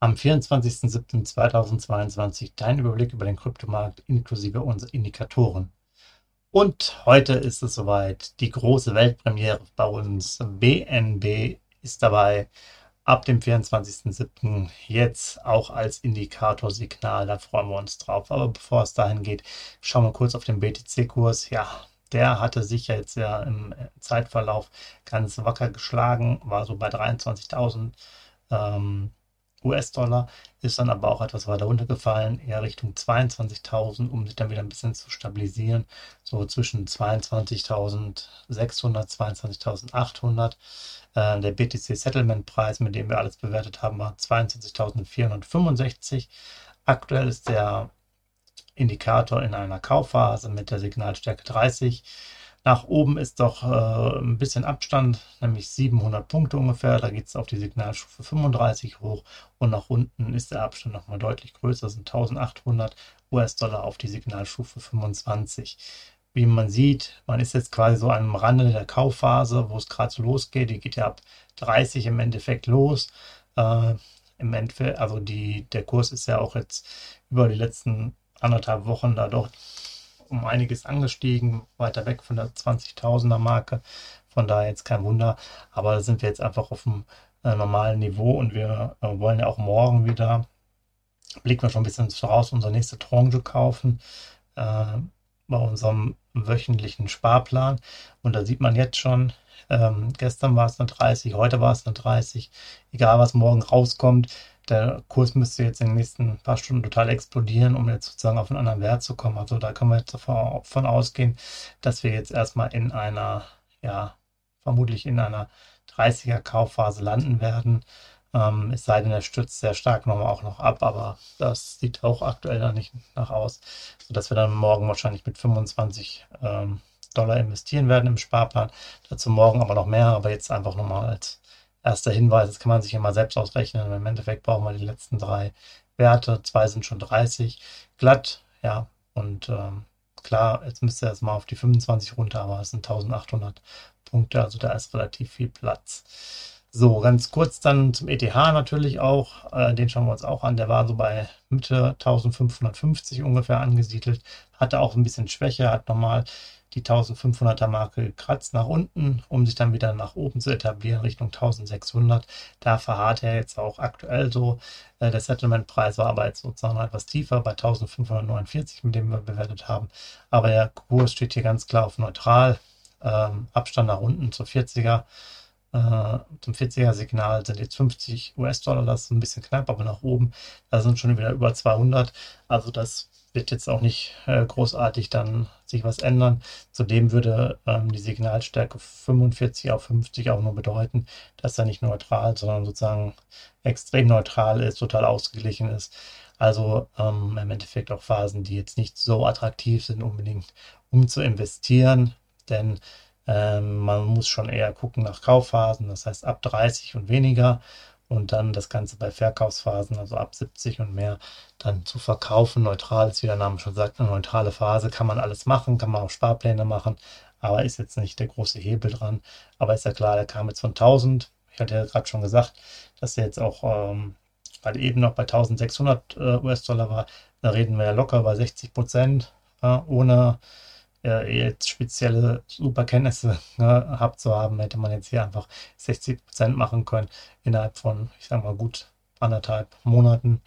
am 24.07.2022 dein Überblick über den Kryptomarkt inklusive unserer Indikatoren. Und heute ist es soweit, die große Weltpremiere bei uns. BNB ist dabei ab dem 24.07. jetzt auch als Indikatorsignal. Da freuen wir uns drauf. Aber bevor es dahin geht, schauen wir kurz auf den BTC-Kurs. Ja, der hatte sich ja jetzt ja im Zeitverlauf ganz wacker geschlagen, war so bei 23.000. Ähm, US-Dollar, ist dann aber auch etwas weiter runtergefallen, eher Richtung 22.000, um sich dann wieder ein bisschen zu stabilisieren, so zwischen 22.600, 22.800. Äh, der BTC Settlement Preis, mit dem wir alles bewertet haben, war 22.465. Aktuell ist der Indikator in einer Kaufphase mit der Signalstärke 30. Nach oben ist doch äh, ein bisschen Abstand, nämlich 700 Punkte ungefähr. Da geht es auf die Signalstufe 35 hoch und nach unten ist der Abstand nochmal deutlich größer, sind 1800 US-Dollar auf die Signalstufe 25. Wie man sieht, man ist jetzt quasi so am Rande der Kaufphase, wo es gerade so losgeht. Die geht ja ab 30 im Endeffekt los. Äh, Im Endeffekt, also die, der Kurs ist ja auch jetzt über die letzten anderthalb Wochen da doch um einiges angestiegen, weiter weg von der 20.000er Marke. Von daher jetzt kein Wunder. Aber da sind wir jetzt einfach auf dem äh, normalen Niveau und wir äh, wollen ja auch morgen wieder, blicken wir schon ein bisschen voraus, unsere nächste Tranche kaufen. Äh, bei unserem wöchentlichen Sparplan. Und da sieht man jetzt schon, ähm, gestern war es eine 30, heute war es eine 30. Egal was morgen rauskommt, der Kurs müsste jetzt in den nächsten paar Stunden total explodieren, um jetzt sozusagen auf einen anderen Wert zu kommen. Also da können wir jetzt davon ausgehen, dass wir jetzt erstmal in einer, ja, vermutlich in einer 30er Kaufphase landen werden. Ähm, es sei denn, er stützt sehr stark nochmal auch noch ab, aber das sieht auch aktuell da nicht nach aus, sodass wir dann morgen wahrscheinlich mit 25 ähm, Dollar investieren werden im Sparplan. Dazu morgen aber noch mehr, aber jetzt einfach nochmal als erster Hinweis, das kann man sich immer selbst ausrechnen. Im Endeffekt brauchen wir die letzten drei Werte. Zwei sind schon 30 glatt, ja. Und ähm, klar, jetzt müsste er erstmal auf die 25 runter, aber es sind 1800 Punkte, also da ist relativ viel Platz. So, ganz kurz dann zum ETH natürlich auch. Äh, den schauen wir uns auch an. Der war so bei Mitte 1550 ungefähr angesiedelt. Hatte auch ein bisschen Schwäche, hat nochmal die 1500er Marke gekratzt nach unten, um sich dann wieder nach oben zu etablieren, Richtung 1600. Da verharrt er jetzt auch aktuell so. Äh, der Settlement-Preis war aber jetzt sozusagen etwas tiefer bei 1549, mit dem wir bewertet haben. Aber der Kurs steht hier ganz klar auf neutral. Ähm, Abstand nach unten zur 40er. Äh, zum 40er Signal sind jetzt 50 US-Dollar, das ist ein bisschen knapp, aber nach oben, da sind schon wieder über 200. Also das wird jetzt auch nicht äh, großartig dann sich was ändern. Zudem würde ähm, die Signalstärke 45 auf 50 auch nur bedeuten, dass er nicht neutral, sondern sozusagen extrem neutral ist, total ausgeglichen ist. Also ähm, im Endeffekt auch Phasen, die jetzt nicht so attraktiv sind, unbedingt um zu investieren, denn ähm, man muss schon eher gucken nach Kaufphasen, das heißt ab 30 und weniger und dann das Ganze bei Verkaufsphasen, also ab 70 und mehr, dann zu verkaufen. Neutral ist, wie der Name schon sagt, eine neutrale Phase, kann man alles machen, kann man auch Sparpläne machen, aber ist jetzt nicht der große Hebel dran. Aber ist ja klar, der kam jetzt von 1000. Ich hatte ja gerade schon gesagt, dass er jetzt auch, ähm, weil eben noch bei 1600 äh, US-Dollar war, da reden wir ja locker bei 60 Prozent, äh, ohne äh, jetzt spezielle Superkenntnisse ne, habt zu haben, hätte man jetzt hier einfach 60 Prozent machen können innerhalb von, ich sag mal, gut anderthalb Monaten.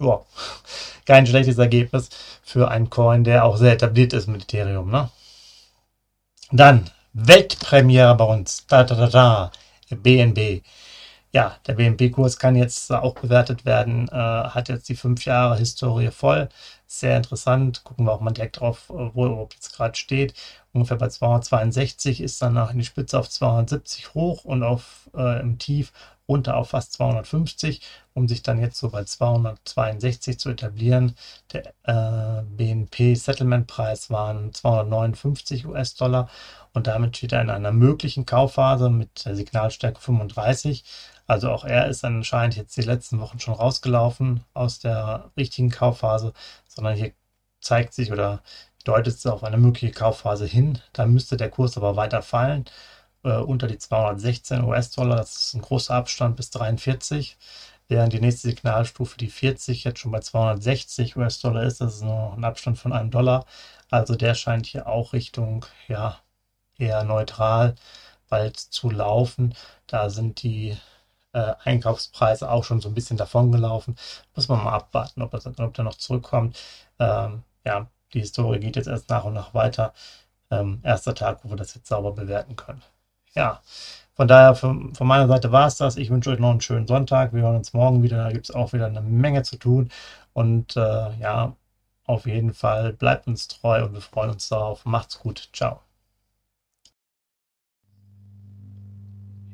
Ja, kein schlechtes Ergebnis für einen Coin, der auch sehr etabliert ist mit Ethereum. Ne? Dann Weltpremiere bei uns. Da, da, da, da. BNB. Ja, der BNB-Kurs kann jetzt auch bewertet werden, äh, hat jetzt die fünf Jahre Historie voll. Sehr interessant. Gucken wir auch mal direkt drauf, äh, wo er jetzt gerade steht. Ungefähr bei 262 ist dann nach in die Spitze auf 270 hoch und auf äh, im Tief runter auf fast 250, um sich dann jetzt so bei 262 zu etablieren. Der äh, BNP-Settlement-Preis waren 259 US-Dollar und damit steht er in einer möglichen Kaufphase mit der Signalstärke 35. Also auch er ist anscheinend jetzt die letzten Wochen schon rausgelaufen aus der richtigen Kaufphase, sondern hier zeigt sich oder deutet es auf eine mögliche Kaufphase hin. Da müsste der Kurs aber weiter fallen äh, unter die 216 US-Dollar. Das ist ein großer Abstand bis 43. Während die nächste Signalstufe, die 40, jetzt schon bei 260 US-Dollar ist. Das ist nur ein Abstand von einem Dollar. Also der scheint hier auch Richtung, ja, eher neutral bald zu laufen. Da sind die äh, Einkaufspreise auch schon so ein bisschen davon gelaufen. Muss man mal abwarten, ob, das, ob der noch zurückkommt. Ähm, ja, die Historie geht jetzt erst nach und nach weiter. Ähm, erster Tag, wo wir das jetzt sauber bewerten können ja, von daher von, von meiner Seite war es das. Ich wünsche euch noch einen schönen Sonntag. Wir hören uns morgen wieder. Da gibt es auch wieder eine Menge zu tun. Und äh, ja, auf jeden Fall bleibt uns treu und wir freuen uns darauf. Macht's gut. Ciao.